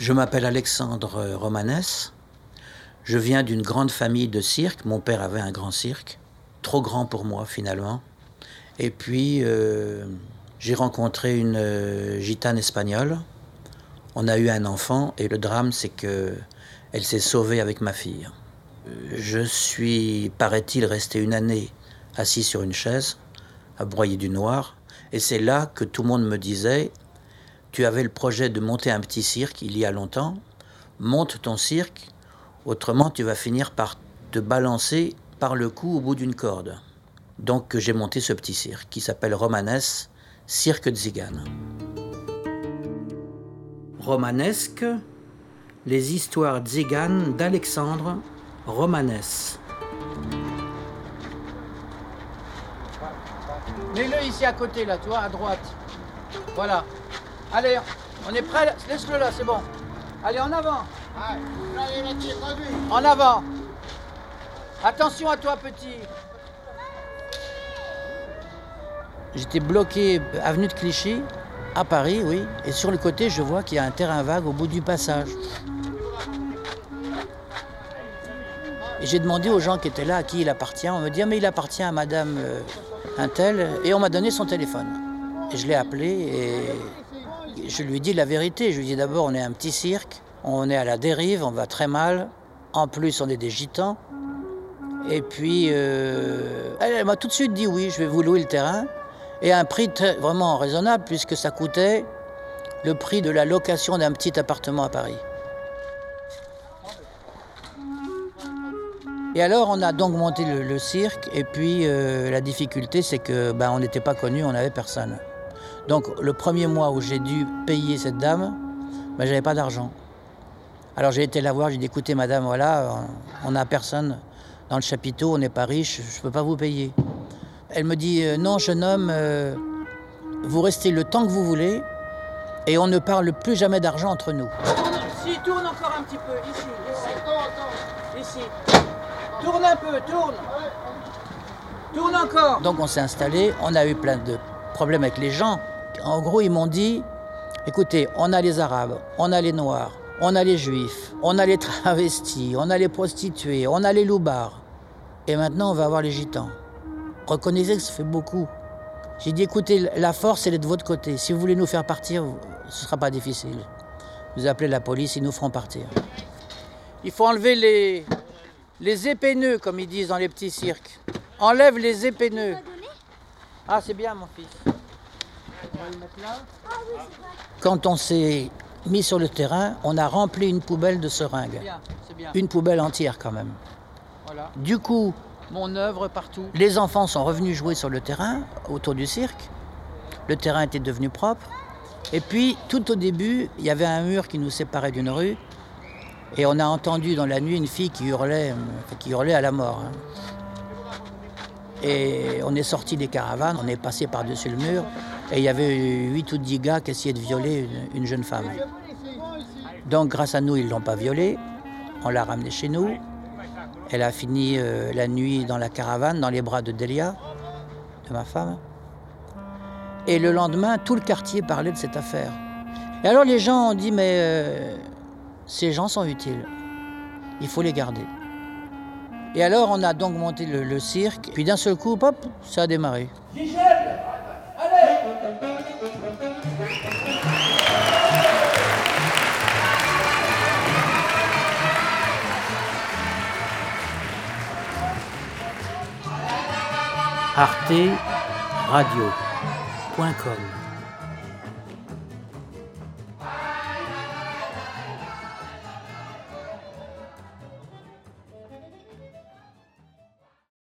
Je m'appelle Alexandre Romanès. Je viens d'une grande famille de cirque. Mon père avait un grand cirque, trop grand pour moi finalement. Et puis, euh, j'ai rencontré une euh, gitane espagnole. On a eu un enfant et le drame, c'est que elle s'est sauvée avec ma fille. Euh, je suis, paraît-il, resté une année assis sur une chaise, à broyer du noir. Et c'est là que tout le monde me disait Tu avais le projet de monter un petit cirque il y a longtemps. Monte ton cirque, autrement tu vas finir par te balancer par le cou au bout d'une corde. Donc j'ai monté ce petit cirque qui s'appelle Romanes, Cirque Zigane. Romanesque, les histoires tziganes d'Alexandre Romanès. Mets-le ici à côté, là, toi, à droite. Voilà. Allez, on est prêt Laisse-le là, c'est bon. Allez, en avant. En avant. Attention à toi, petit. J'étais bloqué avenue de Clichy, à Paris, oui. Et sur le côté, je vois qu'il y a un terrain vague au bout du passage. Et j'ai demandé aux gens qui étaient là à qui il appartient. On me dit, ah, mais il appartient à madame euh, un tel. Et on m'a donné son téléphone. Et je l'ai appelé et je lui dit la vérité. Je lui dit d'abord, on est un petit cirque, on est à la dérive, on va très mal. En plus, on est des gitans. Et puis, euh, elle, m'a tout de suite dit oui, je vais vous louer le terrain. Et à un prix vraiment raisonnable, puisque ça coûtait le prix de la location d'un petit appartement à Paris. Et alors, on a donc monté le, cirque, et puis euh, la difficulté, c'est que ben, on n'était pas connus, on n'avait personne. Donc, le premier mois où j'ai dû payer cette dame, ben, j'avais pas d'argent. Alors, j'ai été la voir, j'ai dit écoutez, madame, voilà, on n'a personne dans le chapiteau, on n'est pas riche, je ne peux pas vous payer. Elle me dit euh, non, jeune homme, euh, vous restez le temps que vous voulez, et on ne parle plus jamais d'argent entre nous. Si, tourne encore un petit peu, ici, ici. Ici. Tourne un peu, tourne. Tourne encore. Donc on s'est installé, on a eu plein de problèmes avec les gens. En gros, ils m'ont dit, écoutez, on a les Arabes, on a les Noirs, on a les Juifs, on a les travestis, on a les prostituées, on a les loupards. Et maintenant, on va avoir les Gitans. Reconnaissez que ça fait beaucoup. J'ai dit, écoutez, la force, elle est de votre côté. Si vous voulez nous faire partir, ce ne sera pas difficile. Vous appelez la police, ils nous feront partir. Il faut enlever les, les épineux, comme ils disent dans les petits cirques. Enlève les épineux. Ah, c'est bien, mon fils. Quand on s'est mis sur le terrain, on a rempli une poubelle de seringues. Une poubelle entière, quand même. Du coup, mon œuvre partout. Les enfants sont revenus jouer sur le terrain, autour du cirque. Le terrain était devenu propre. Et puis, tout au début, il y avait un mur qui nous séparait d'une rue. Et on a entendu dans la nuit une fille qui hurlait, qui hurlait à la mort. Hein. Et on est sorti des caravanes, on est passé par-dessus le mur, et il y avait huit ou dix gars qui essayaient de violer une, jeune femme. Donc grâce à nous, ils ne l'ont pas violée, on l'a ramenée chez nous. Elle a fini euh, la nuit dans la caravane, dans les bras de Delia, de ma femme. Et le lendemain, tout le quartier parlait de cette affaire. Et alors les gens ont dit, mais euh, ces gens sont utiles. Il faut les garder. Et alors, on a donc monté le, cirque, puis d'un seul coup, hop, ça a démarré. Arte Radio.com